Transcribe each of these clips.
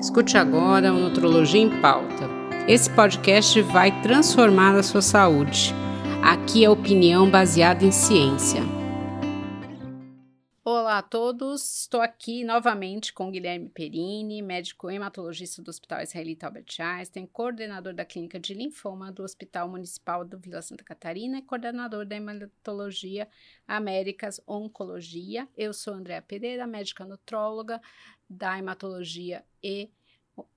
Escute agora o Nutrologia em Pauta. Esse podcast vai transformar a sua saúde. Aqui é opinião baseada em ciência. Olá a todos, estou aqui novamente com Guilherme Perini, médico hematologista do Hospital Israelita Albert Einstein, coordenador da Clínica de Linfoma do Hospital Municipal do Vila Santa Catarina e coordenador da Hematologia Américas Oncologia. Eu sou Andréa Pereira, médica nutróloga da Hematologia e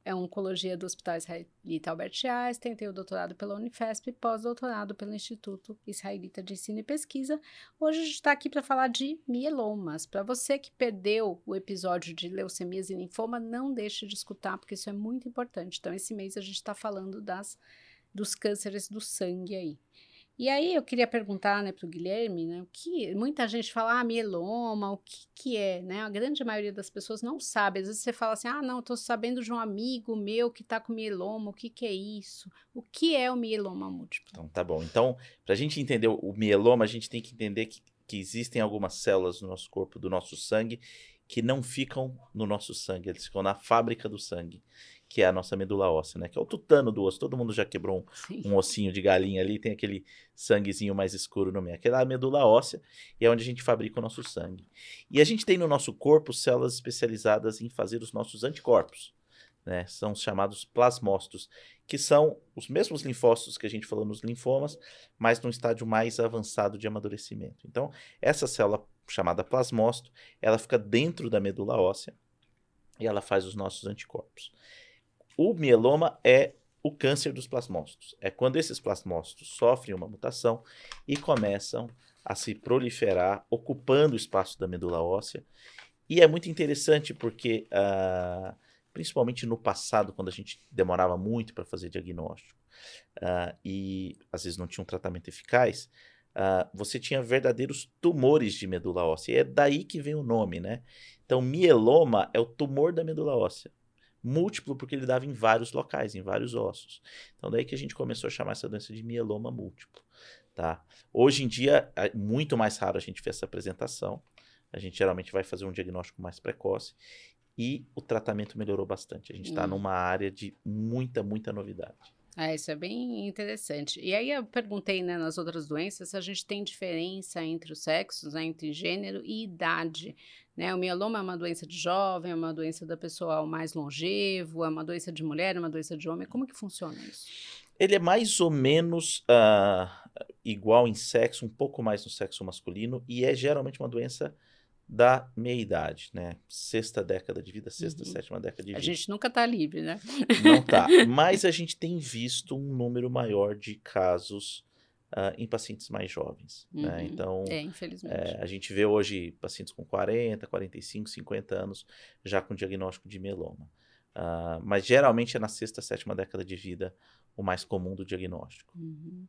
é oncologia do Hospital Israelita Albert Einstein, tem o doutorado pela Unifesp e pós-doutorado pelo Instituto Israelita de Ensino e Pesquisa. Hoje a gente está aqui para falar de mielomas. Para você que perdeu o episódio de leucemias e linfoma, não deixe de escutar, porque isso é muito importante. Então, esse mês a gente está falando das, dos cânceres do sangue aí. E aí eu queria perguntar, né, para o Guilherme, né, o que muita gente fala, ah, mieloma, o que que é, né? A grande maioria das pessoas não sabe. Às vezes você fala assim, ah, não, estou sabendo de um amigo meu que está com mieloma, o que que é isso? O que é o mieloma múltiplo? Então, tá bom. Então, para a gente entender o mieloma, a gente tem que entender que, que existem algumas células no nosso corpo, do nosso sangue, que não ficam no nosso sangue, eles ficam na fábrica do sangue que é a nossa medula óssea, né? Que é o tutano do osso. Todo mundo já quebrou um, um ossinho de galinha ali, tem aquele sanguezinho mais escuro no meio. Aquela é a medula óssea e é onde a gente fabrica o nosso sangue. E a gente tem no nosso corpo células especializadas em fazer os nossos anticorpos. Né? São os chamados plasmócitos, que são os mesmos linfócitos que a gente falou nos linfomas, mas num estágio mais avançado de amadurecimento. Então, essa célula chamada plasmócito, ela fica dentro da medula óssea e ela faz os nossos anticorpos. O mieloma é o câncer dos plasmócitos. É quando esses plasmócitos sofrem uma mutação e começam a se proliferar, ocupando o espaço da medula óssea. E é muito interessante porque, uh, principalmente no passado, quando a gente demorava muito para fazer diagnóstico uh, e às vezes não tinha um tratamento eficaz, uh, você tinha verdadeiros tumores de medula óssea. E é daí que vem o nome, né? Então, mieloma é o tumor da medula óssea múltiplo porque ele dava em vários locais, em vários ossos. Então daí que a gente começou a chamar essa doença de mieloma múltiplo, tá? Hoje em dia é muito mais raro a gente ver essa apresentação. A gente geralmente vai fazer um diagnóstico mais precoce e o tratamento melhorou bastante. A gente está hum. numa área de muita, muita novidade. É, isso é bem interessante. E aí eu perguntei, né, nas outras doenças, se a gente tem diferença entre os sexos, né, entre gênero e idade. Né? O mieloma é uma doença de jovem, é uma doença da pessoa mais longevo, é uma doença de mulher, é uma doença de homem. Como que funciona isso? Ele é mais ou menos uh, igual em sexo, um pouco mais no sexo masculino, e é geralmente uma doença da meia-idade, né? Sexta década de vida, sexta, uhum. sétima década de vida. A gente nunca tá livre, né? Não tá. Mas a gente tem visto um número maior de casos uh, em pacientes mais jovens, né? uhum. né? Então, é, infelizmente. É, a gente vê hoje pacientes com 40, 45, 50 anos já com diagnóstico de mieloma. Uh, mas geralmente é na sexta, sétima década de vida o mais comum do diagnóstico. Uhum.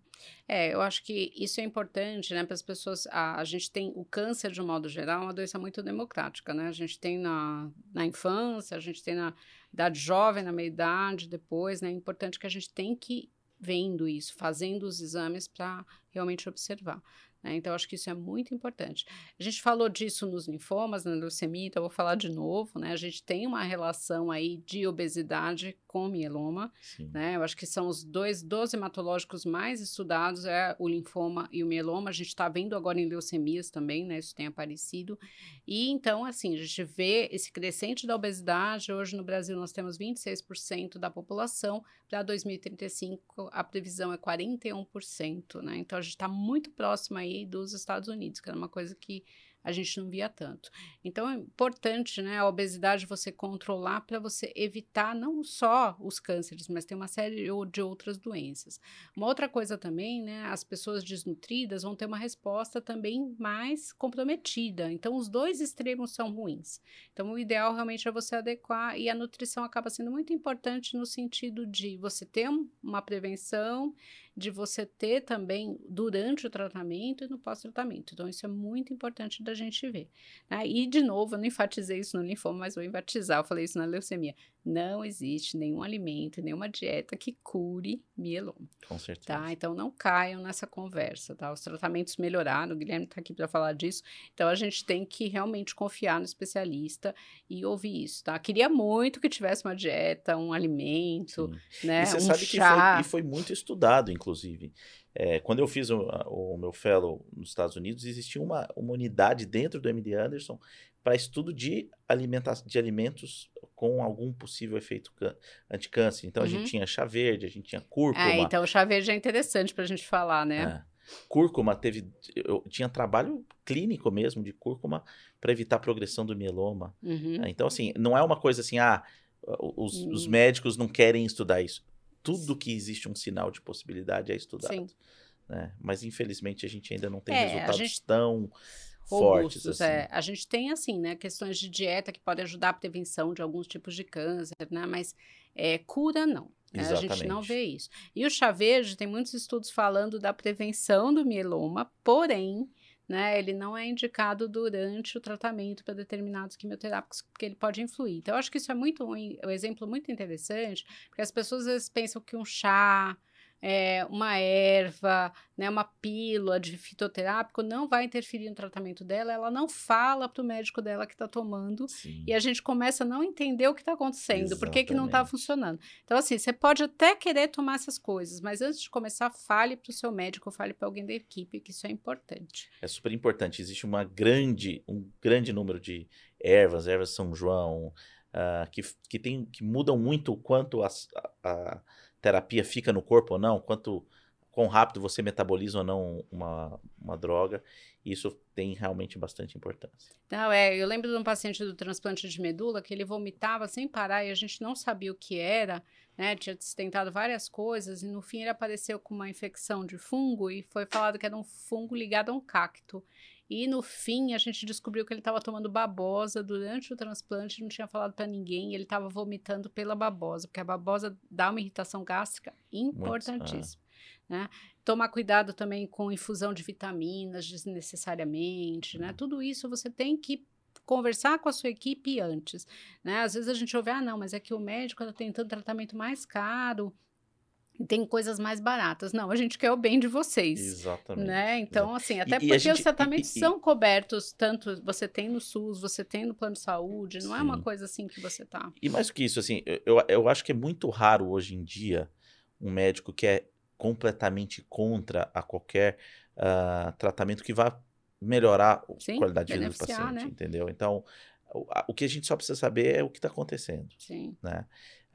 É, eu acho que isso é importante, né, para as pessoas. A, a, gente tem o câncer, de um modo geral, uma doença muito democrática, né? A gente tem na, na infância, a gente tem na idade jovem, na meia-idade, depois, né? É importante que a gente tem que vendo isso, fazendo os exames para realmente observar. Né? Então, acho que isso é muito importante. A gente falou disso nos linfomas, na leucemia, então vou falar de novo, né? A gente tem uma relação aí de obesidade com mieloma, Sim. né? Eu acho que são os dois dos hematológicos mais estudados, é o linfoma e o mieloma. A gente está vendo agora em leucemias também, né? Isso tem aparecido. E então, assim, a gente vê esse crescente da obesidade. Hoje no Brasil nós temos 26% da população. Para 2035, a previsão é 41%, né? Então, a gente está muito próximo aí dos Estados Unidos, que era uma coisa que a gente não via tanto. Então é importante, né, a obesidade você controlar para você evitar não só os cânceres, mas tem uma série de outras doenças. Uma outra coisa também, né, as pessoas desnutridas vão ter uma resposta também mais comprometida. Então os dois extremos são ruins. Então o ideal realmente é você adequar e a nutrição acaba sendo muito importante no sentido de você ter uma prevenção de você ter também durante o tratamento e no pós-tratamento. Então, isso é muito importante da gente ver. Né? E, de novo, eu não enfatizei isso no linfoma, mas vou enfatizar, eu falei isso na leucemia. Não existe nenhum alimento, nenhuma dieta que cure mieloma. Com certeza. Tá? Então, não caiam nessa conversa, tá? Os tratamentos melhoraram, o Guilherme está aqui para falar disso. Então, a gente tem que realmente confiar no especialista e ouvir isso, tá? Queria muito que tivesse uma dieta, um alimento, Sim. né? E você um sabe chá. que foi, e foi muito estudado, inclusive. É, quando eu fiz o, o, meu fellow nos Estados Unidos, existia uma, uma unidade dentro do MD Anderson para estudo de, alimentação, de alimentos com algum possível efeito anticâncer. Então, uhum. a gente uhum. tinha chá verde, a gente tinha cúrcuma. Ah, então o chá verde é interessante para a gente falar, né? É. Cúrcuma teve. Eu tinha trabalho clínico mesmo de cúrcuma para evitar a progressão do mieloma. Uhum. Então, assim, não é uma coisa assim, ah, os, os médicos não querem estudar isso. Tudo que existe um sinal de possibilidade é estudado. Sim. Né? Mas, infelizmente, a gente ainda não tem é, resultados gente... tão fortes. Assim. É. A gente tem, assim, né, questões de dieta que podem ajudar a prevenção de alguns tipos de câncer, né? Mas é, cura, não. Né? A gente não vê isso. E o chá verde, tem muitos estudos falando da prevenção do mieloma, porém, né, ele não é indicado durante o tratamento para determinados quimioterápicos, porque ele pode influir. Então, eu acho que isso é muito um, um exemplo muito interessante, porque as pessoas às vezes pensam que um chá, é, uma erva, né, uma pílula de fitoterápico não vai interferir no tratamento dela, ela não fala para o médico dela que está tomando Sim. e a gente começa a não entender o que está acontecendo, por que, que não está funcionando. Então, assim, você pode até querer tomar essas coisas, mas antes de começar, fale para o seu médico, fale para alguém da equipe, que isso é importante. É super importante. Existe uma grande, um grande número de ervas, ervas São João, uh, que, que, tem, que mudam muito o quanto as, a, a terapia fica no corpo ou não, quanto quão rápido você metaboliza ou não uma, uma droga. Isso tem realmente bastante importância. Não, é, eu lembro de um paciente do transplante de medula que ele vomitava sem parar e a gente não sabia o que era, né? Tinha tentado várias coisas e no fim ele apareceu com uma infecção de fungo e foi falado que era um fungo ligado a um cacto. E no fim a gente descobriu que ele estava tomando babosa durante o transplante, não tinha falado para ninguém, ele estava vomitando pela babosa, porque a babosa dá uma irritação gástrica importantíssima. Né? Tomar cuidado também com infusão de vitaminas desnecessariamente, né? Uhum. Tudo isso você tem que conversar com a sua equipe antes, né? Às vezes a gente ouve, ah, não, mas é que o médico está tentando tratamento mais caro, tem coisas mais baratas. Não, a gente quer o bem de vocês. Exatamente. Né? Então, assim, até e, porque e gente, os tratamentos e, são cobertos, tanto você tem no SUS, você tem no plano de saúde, não sim. é uma coisa assim que você tá. E mais do que isso, assim, eu, eu acho que é muito raro hoje em dia um médico que é completamente contra a qualquer uh, tratamento que vá melhorar sim, a qualidade de vida do paciente, né? entendeu? Então, o, o que a gente só precisa saber é o que está acontecendo. Sim. Né?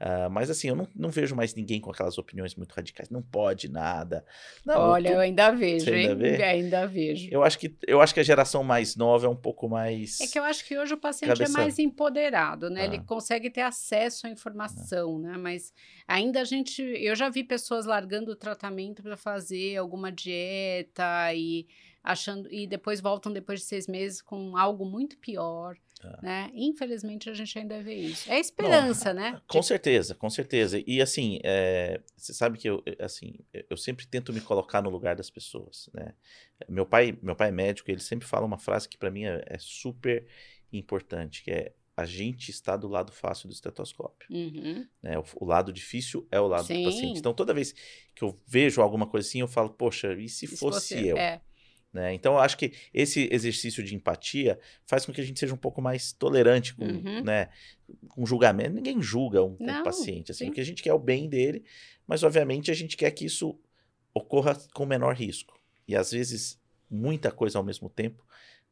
Uh, mas assim, eu não, não, vejo mais ninguém com aquelas opiniões muito radicais. Não pode nada. Não, Olha, eu, tô... eu ainda vejo, ainda hein? Vê? Ainda vejo. Eu acho, que, eu acho que a geração mais nova é um pouco mais. É que eu acho que hoje o paciente Cabeça... é mais empoderado, né? Ah. Ele consegue ter acesso à informação, ah. né? Mas ainda a gente. Eu já vi pessoas largando o tratamento para fazer alguma dieta e achando. E depois voltam depois de seis meses com algo muito pior. É. Né? Infelizmente a gente ainda vê isso. É esperança, Não, né? Com certeza, com certeza. E assim, é, você sabe que eu, assim, eu sempre tento me colocar no lugar das pessoas, né? Meu pai, meu pai é médico, ele sempre fala uma frase que para mim é, é, super importante, que é a gente está do lado fácil do estetoscópio. Uhum. Né? O, o, lado difícil é o lado Sim. do paciente. Então, toda vez que eu vejo alguma coisa assim, eu falo, poxa, e se, e fosse, fosse eu? É. Né? Então, eu acho que esse exercício de empatia faz com que a gente seja um pouco mais tolerante com, uhum. né, com julgamento. Ninguém julga um, um paciente. Assim, o que a gente quer é o bem dele, mas, obviamente, a gente quer que isso ocorra com menor risco. E, às vezes, muita coisa ao mesmo tempo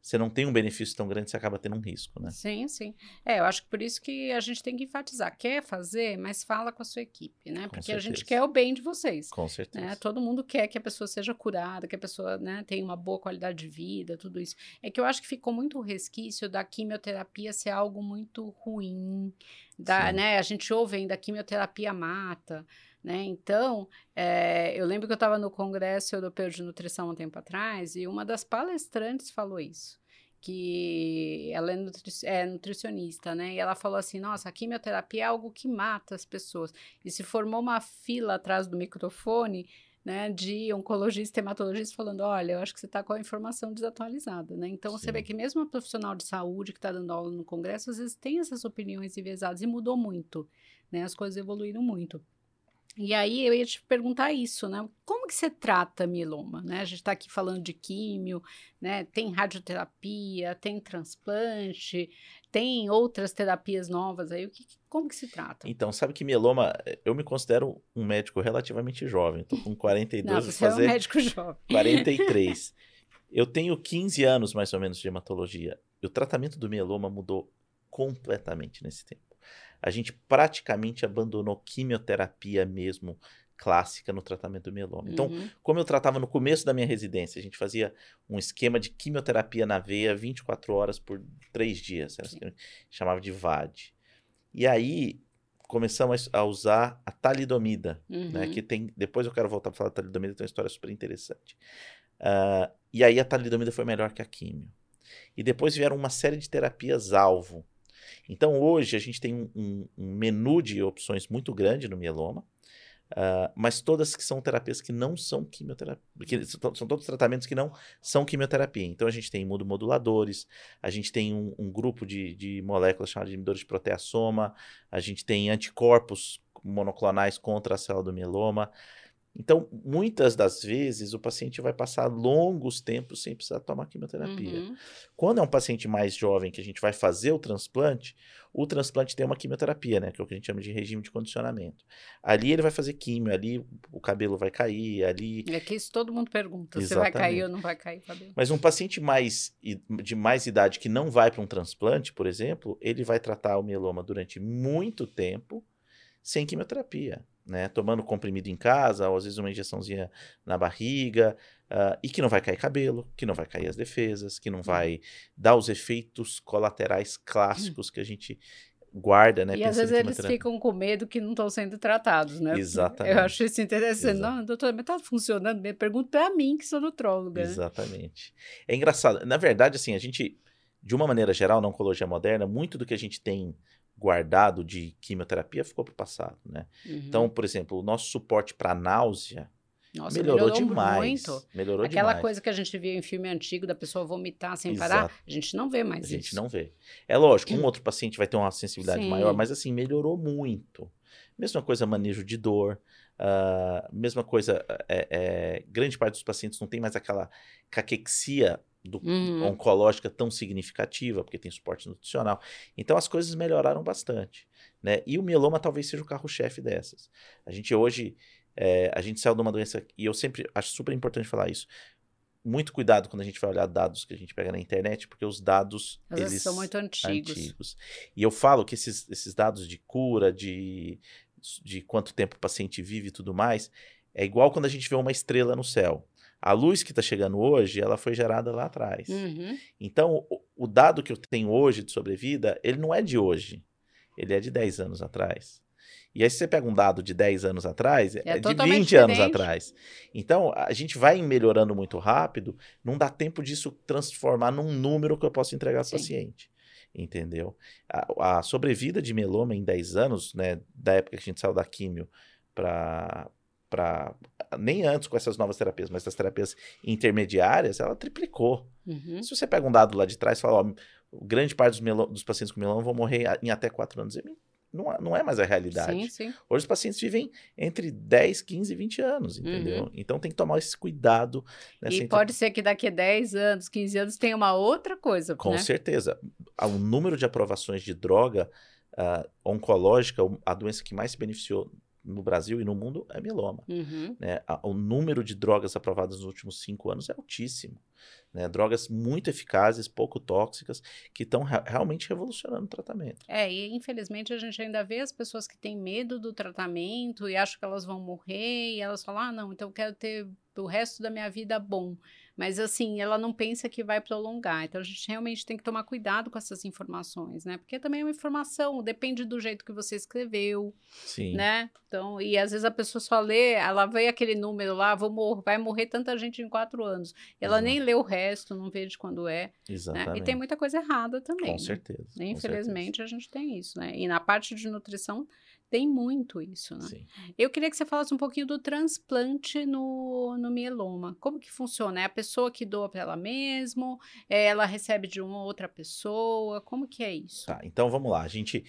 você não tem um benefício tão grande, você acaba tendo um risco, né? Sim, sim. É, eu acho que por isso que a gente tem que enfatizar. Quer fazer, mas fala com a sua equipe, né? Com Porque certeza. a gente quer o bem de vocês. Com certeza. Né? Todo mundo quer que a pessoa seja curada, que a pessoa né, tenha uma boa qualidade de vida, tudo isso. É que eu acho que ficou muito resquício da quimioterapia ser algo muito ruim. Da, né? A gente ouve ainda, a quimioterapia mata. Né? Então, é, eu lembro que eu estava no Congresso Europeu de Nutrição um tempo atrás e uma das palestrantes falou isso, que ela é, nutri é, nutricionista, né? E ela falou assim, nossa, a quimioterapia é algo que mata as pessoas. E se formou uma fila atrás do microfone né, de oncologista e hematologista falando, olha, eu acho que você está com a informação desatualizada, né? Então, Sim. você vê que mesmo a profissional de saúde que está dando aula no congresso, às vezes tem essas opiniões enviesadas e mudou muito, né? As coisas evoluíram muito. E aí eu ia te perguntar isso, né? Como que você trata mieloma, né? A gente está aqui falando de químio, né? Tem radioterapia, tem transplante, tem outras terapias novas aí. O que, como que se trata? Então, sabe que mieloma, eu me considero um médico relativamente jovem. Estou com 42, Não, você fazer é um médico jovem. 43. eu tenho 15 anos mais ou menos de hematologia. E o tratamento do mieloma mudou completamente nesse tempo a gente praticamente abandonou quimioterapia mesmo clássica no tratamento do mieloma. Então, uhum. como eu tratava no começo da minha residência, a gente fazia um esquema de quimioterapia na veia 24 horas por 3 dias, era assim, chamava de VAD. E aí começamos a usar a talidomida, né, uhum. né, que tem, depois eu quero voltar para falar da talidomida, tem uma história super interessante. Uh, e aí a talidomida foi melhor que a químio. E depois vieram uma série de terapias alvo, então, hoje, a gente tem um, um, menu de opções muito grande no mieloma, uh, mas todas que são terapias que não são quimioterapia, que são, são, todos tratamentos que não são quimioterapia. Então, a gente tem imunomoduladores, a gente tem um, um grupo de, de moléculas chamadas de inibidores de proteasoma, a gente tem anticorpos monoclonais contra a célula do mieloma. Então, muitas das vezes, o paciente vai passar longos tempos sem precisar tomar quimioterapia. Uhum. Quando é um paciente mais jovem que a gente vai fazer o transplante, o transplante tem uma quimioterapia, né? Que é o que a gente chama de regime de condicionamento. Ali ele vai fazer químio, ali o cabelo vai cair, ali... É que isso todo mundo pergunta, Exatamente. se vai cair ou não vai cair o cabelo. Mas um paciente mais, de mais idade que não vai para um transplante, por exemplo, ele vai tratar o mieloma durante muito tempo sem quimioterapia né? Tomando comprimido em casa, ou às vezes uma injeçãozinha na barriga, uh, e que não vai cair cabelo, que não vai cair as defesas, que não vai dar os efeitos colaterais clássicos que a gente guarda, né? E às vezes eles ficam com medo que não estão sendo tratados, né? Exatamente. Eu acho isso interessante. Exato. Não, doutor, mas tá funcionando bem? Pergunta para mim, que sou nutróloga. Né? Exatamente. Né? É engraçado. Na verdade, assim, a gente, de uma maneira geral, na oncologia moderna, muito do que a gente tem guardado de quimioterapia ficou para o passado, né? Uhum. Então, por exemplo, o nosso suporte para náusea Nossa, melhorou, melhorou, demais. Muito. Melhorou Aquela demais. coisa que a gente via em filme antigo da pessoa vomitar sem Exato. parar, a gente não vê mais a isso. A gente não vê. É lógico, um outro paciente vai ter uma sensibilidade Sim. maior, mas assim, melhorou muito. Mesma coisa, manejo de dor. Uh, mesma coisa, é, é, grande parte dos pacientes não tem mais aquela caquexia do, uhum. oncológica tão significativa, porque tem suporte nutricional. Então as coisas melhoraram bastante. Né? E o mieloma talvez seja o carro-chefe dessas. A gente hoje, é, a gente saiu de uma doença, e eu sempre acho super importante falar isso, muito cuidado quando a gente vai olhar dados que a gente pega na internet, porque os dados eles são muito antigos. antigos. E eu falo que esses, esses dados de cura, de, de quanto tempo o paciente vive e tudo mais, é igual quando a gente vê uma estrela no céu. A luz que está chegando hoje, ela foi gerada lá atrás. Uhum. Então, o, o, dado que eu tenho hoje de sobrevida, ele não é de hoje. Ele é de 10 anos atrás. E aí, se você pega um dado de 10 anos atrás, é, é de 20 diferente. anos atrás. Então, a gente vai melhorando muito rápido, não dá tempo disso transformar num número que eu posso entregar ao paciente. Entendeu? A, a, sobrevida de meloma em 10 anos, né, da época que a gente saiu da químio para para nem antes com essas novas terapias, mas das terapias intermediárias, ela triplicou. Uhum. Se você pega um dado lá de trás e fala, ó, grande parte dos, dos pacientes com meloma vão morrer em até 4 anos, não, é, não é mais a realidade. Sim, sim. Hoje os pacientes vivem entre 10, 15 e 20 anos, entendeu? Uhum. Então tem que tomar esse cuidado. E pode ser que daqui a 10 anos, 15 anos tenha uma outra coisa. Com né? certeza. O número de aprovações de droga uh, oncológica, a doença que mais se beneficiou no Brasil e no mundo é mieloma. Uhum. Né? O número de drogas aprovadas nos últimos cinco anos é altíssimo. Né? Drogas muito eficazes, pouco tóxicas, que estão realmente revolucionando o tratamento. É, e infelizmente a gente ainda vê as pessoas que têm medo do tratamento e acham que elas vão morrer e elas falam: ah, não, então eu quero ter o resto da minha vida bom. Mas assim, ela não pensa que vai prolongar. Então a gente realmente tem que tomar cuidado com essas informações, né? Porque também é uma informação, depende do jeito que você escreveu, Sim. né? Então, e às vezes a pessoa só lê, ela vê aquele número lá, vou mor vai morrer tanta gente em quatro anos. Ela Exato. nem lê o resto, não vê de quando é. Exatamente. Né? E tem muita coisa errada também. Com né? certeza. Infelizmente com certeza. a gente tem isso, né? E na parte de nutrição Tem muito isso, né? Sim. Eu queria que você falasse um pouquinho do transplante no, no mieloma. Como que funciona? É a pessoa que doa para ela mesma? É, ela recebe de uma outra pessoa? Como que é isso? Tá, então vamos lá. A gente,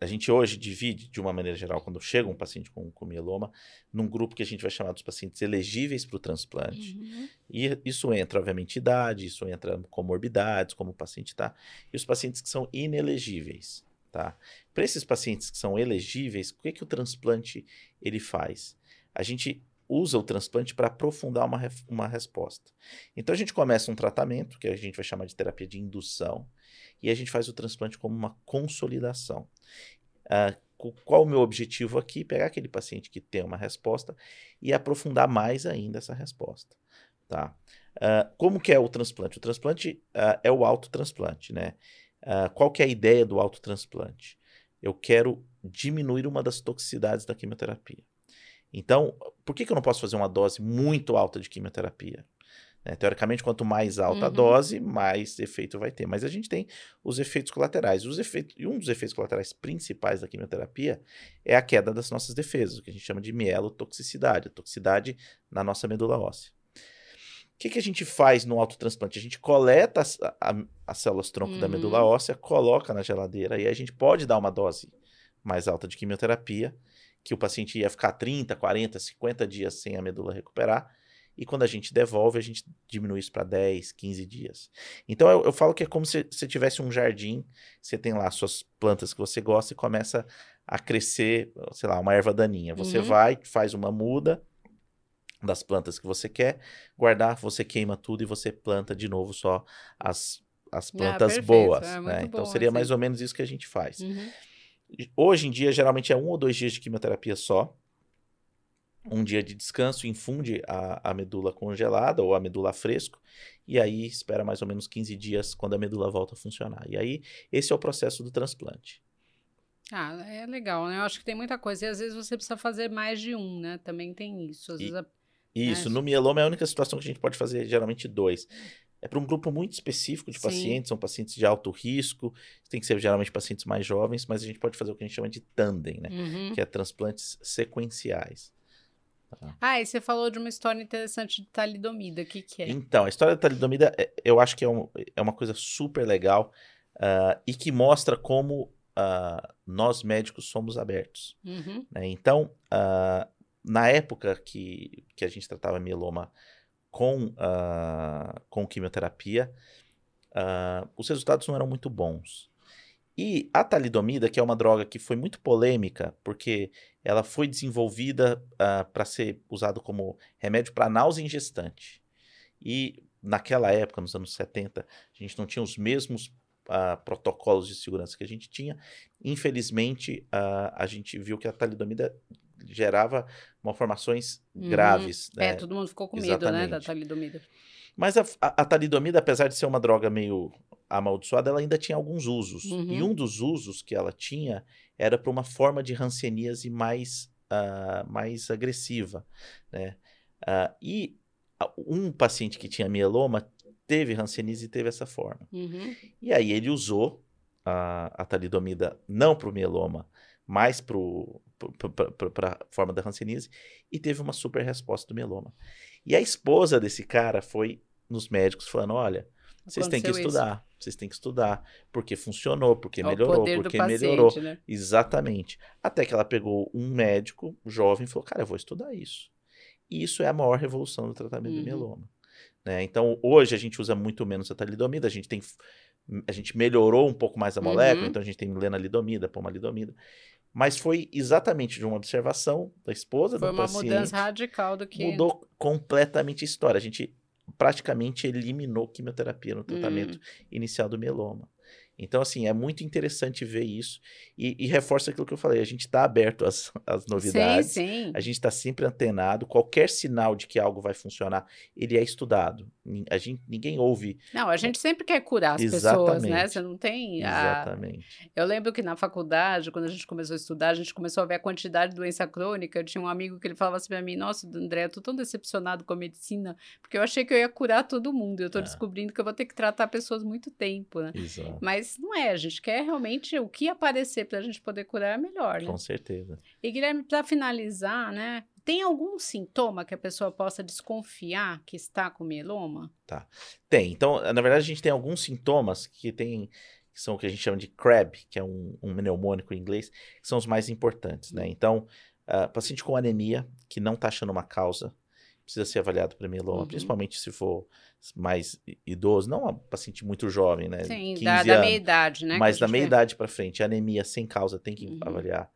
a gente hoje divide, de uma maneira geral, quando chega um paciente com, com mieloma, num grupo que a gente vai chamar dos pacientes elegíveis para o transplante. Uhum. E isso entra, obviamente, idade, isso entra comorbidades, como o paciente está, e os pacientes que são inelegíveis. Tá? Para esses pacientes que são elegíveis, o que, que o transplante ele faz? A gente usa o transplante para aprofundar uma, uma resposta. Então a gente começa um tratamento, que a gente vai chamar de terapia de indução, e a gente faz o transplante como uma consolidação. Co- qual o meu objetivo aqui? Pegar aquele paciente que tem uma resposta e aprofundar mais ainda essa resposta. Tá? Ah, como que é o transplante? O transplante ah, é o autotransplante, né? Ah, qual que é a ideia do autotransplante? Eu quero diminuir uma das toxicidades da quimioterapia. Então, por que, que eu não posso fazer uma dose muito alta de quimioterapia? Né, Teoricamente, quanto mais alta a Uhum. dose, mais efeito vai ter. Mas a gente tem os efeitos colaterais. Os efeitos, e um dos efeitos colaterais principais da quimioterapia é a queda das nossas defesas, o que a gente chama de mielotoxicidade, a toxicidade na nossa medula óssea. O que, que a gente faz no autotransplante? A gente coleta as, a- as células tronco da Uhum. medula óssea, coloca na geladeira e a gente pode dar uma dose mais alta de quimioterapia, que o paciente ia ficar 30, 40, 50 dias sem a medula recuperar. E quando a gente devolve, a gente diminui isso para 10, 15 dias. Então eu, eu falo que é como se você tivesse um jardim, você tem lá suas plantas que você gosta e começa a crescer, sei lá, uma erva daninha. Você Uhum. vai, faz uma muda das plantas que você quer guardar, você queima tudo e você planta de novo só as, as Ah, plantas perfeito, boas. é né? Então seria assim. mais ou menos isso que a gente faz. Uhum. Hoje em dia, geralmente é um ou dois dias de quimioterapia só. Um dia de descanso, infunde a, a medula congelada ou a medula fresco, e aí espera mais ou menos 15 dias quando a medula volta a funcionar. E aí, esse é o processo do transplante. Ah, é legal, né? Eu acho que tem muita coisa. E às vezes você precisa fazer mais de um, né? Também tem isso. Às E- vezes a- Isso, É, no mieloma é a única situação que a gente pode fazer geralmente dois. É para um grupo muito específico de Sim. pacientes, são pacientes de alto risco, tem que ser geralmente pacientes mais jovens, mas a gente pode fazer o que a gente chama de tandem, né? Uhum. Que é transplantes sequenciais. Ah, e você falou de uma história interessante de talidomida. O que, que é? Então, a história da talidomida, é- eu acho que é, um- é uma coisa super legal ah, e que mostra como ah, nós médicos somos abertos. Uhum. né? Então, ah, na época que, que a gente tratava mieloma com, ah, com quimioterapia, ah, os resultados não eram muito bons. E a talidomida, que é uma droga que foi muito polêmica, porque ela foi desenvolvida para ser usado como remédio para náusea em gestante. E naquela época, nos anos 70, a gente não tinha os mesmos ah, protocolos de segurança que a gente tinha. Infelizmente, ah, a gente viu que a talidomida gerava malformações Uhum. graves. É, né? todo mundo ficou com medo, né, da Exatamente. talidomida. Mas a, a, a talidomida, apesar de ser uma droga meio amaldiçoada, ela ainda tinha alguns usos. Uhum. E um dos usos que ela tinha era para uma forma de hanseníase mais, ah, mais agressiva. Né? Ah, e um paciente que tinha mieloma teve hanseníase e teve essa forma. Uhum. E aí ele usou a, a talidomida não para o mieloma, mas para a forma da hanseníase e teve uma super resposta do mieloma. E a esposa desse cara foi nos médicos falando, olha, vocês têm que Aconteceu isso. estudar, vocês têm que estudar, porque funcionou, porque É melhorou, porque paciente, melhorou. né? Exatamente. Até que ela pegou um médico jovem e falou, cara, eu vou estudar isso. E isso é a maior revolução do tratamento Uhum. do mieloma. né? Então, hoje a gente usa muito menos a talidomida, a gente tem a gente melhorou um pouco mais a molécula, Uhum. então a gente tem lenalidomida, pomalidomida. Mas foi exatamente de uma observação da esposa Foi do uma paciente. mudança radical do que. Mudou completamente a história. A gente praticamente eliminou quimioterapia no tratamento Hum. inicial do mieloma. Então, assim, é muito interessante ver isso. E, e reforça aquilo que eu falei: a gente está aberto às, às novidades. Sim, sim. A gente está sempre antenado. Qualquer sinal de que algo vai funcionar, ele é estudado. A gente, ninguém ouve. Não, a gente sempre quer curar as pessoas, né? Exatamente. Você não tem. a- Exatamente. Eu lembro que na faculdade, quando a gente começou a estudar, a gente começou a ver a quantidade de doença crônica. Eu tinha um amigo que ele falava assim pra mim: Nossa, André, eu tô tão decepcionado com a medicina, porque eu achei que eu ia curar todo mundo. Eu tô É. descobrindo que eu vou ter que tratar pessoas muito tempo, né? Exato. Mas Mas não é, a gente quer realmente o que aparecer para a gente poder curar é melhor, né? Com certeza. E Guilherme, para finalizar, né? Tem algum sintoma que a pessoa possa desconfiar que está com mieloma? Tá. Tem. Então, na verdade, a gente tem alguns sintomas que tem que são o que a gente chama de CRAB, que é um, um mnemônico em inglês, que são os mais importantes, né? Então, uh, paciente com anemia, que não está achando uma causa, precisa ser avaliado para mieloma, uhum. principalmente se for mais idoso, não um paciente muito jovem, né? Sim, da, da meia idade, né? Mas da meia idade para frente, anemia sem causa tem que uhum. avaliar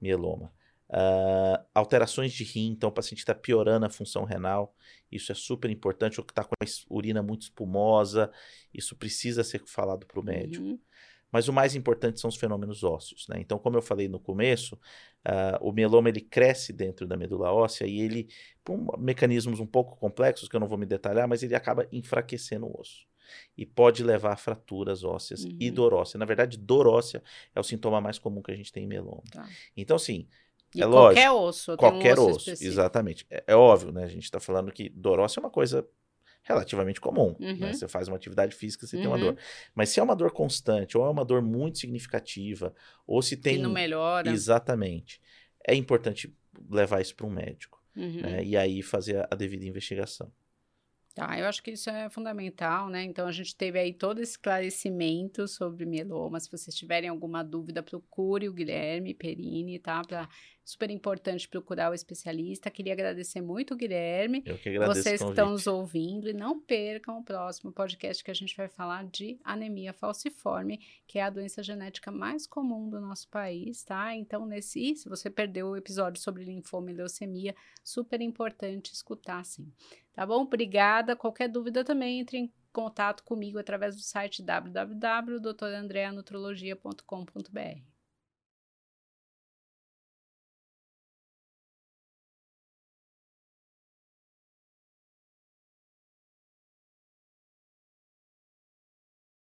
mieloma. Uh, alterações de rim, então o paciente está piorando a função renal, isso é super importante, ou que está com a urina muito espumosa, isso precisa ser falado para o médico. Uhum. Mas o mais importante são os fenômenos ósseos, né? Então, como eu falei no começo, uh, o mieloma ele cresce dentro da medula óssea e ele, por um, mecanismos um pouco complexos que eu não vou me detalhar, mas ele acaba enfraquecendo o osso e pode levar a fraturas ósseas uhum. e dor óssea. Na verdade, dor óssea é o sintoma mais comum que a gente tem em mieloma. Tá. Então, assim, e é qualquer lógico, osso. Qualquer um osso, osso exatamente. É, é, óbvio, né? A gente está falando que dor óssea é uma coisa relativamente comum. Né? Uhum. Né? Você faz uma atividade física, você uhum. tem uma dor. Uhum. Mas se é uma dor constante, ou é uma dor muito significativa, ou se tem. Que não melhora. Exatamente. É importante levar isso para um médico. Uhum. Né? E aí fazer a devida investigação. Tá, eu acho que isso é fundamental, né? Então a gente teve aí todo esse esclarecimento sobre mieloma. Se vocês tiverem alguma dúvida, procure o Guilherme Perini, tá? Pra, super importante procurar o especialista. Queria agradecer muito, Guilherme. Eu que agradeço. Vocês que estão nos ouvindo e não percam o próximo podcast que a gente vai falar de anemia falciforme, que é a doença genética mais comum do nosso país, tá? Então, nesse, se você perdeu o episódio sobre linfoma e leucemia, super importante escutar, sim. Tá bom? Obrigada. Qualquer dúvida também, entre em contato comigo através do site www.doutorandreanutrologia.com.br.